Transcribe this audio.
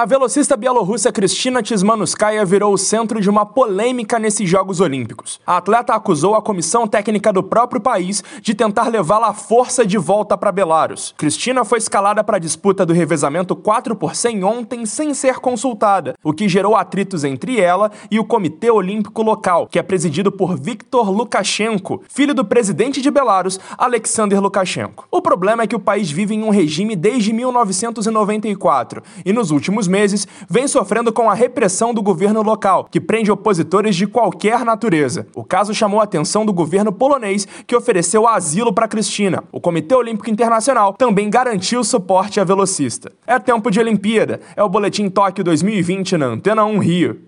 A velocista bielorrussa Kristina Tismanouskaya virou o centro de uma polêmica nesses Jogos Olímpicos. A atleta acusou a comissão técnica do próprio país de tentar levá-la à força de volta para Belarus. Kristina foi escalada para a disputa do revezamento 4 por 100 ontem sem ser consultada, o que gerou atritos entre ela e o Comitê Olímpico Local, que é presidido por Viktor Lukashenko, filho do presidente de Belarus, Alexander Lukashenko. O problema é que o país vive em um regime desde 1994 e nos últimos meses, vem sofrendo com a repressão do governo local, que prende opositores de qualquer natureza. O caso chamou a atenção do governo polonês, que ofereceu asilo para Cristina. O Comitê Olímpico Internacional também garantiu suporte à velocista. É tempo de Olimpíada. É o Boletim Tóquio 2020 na Antena 1 Rio.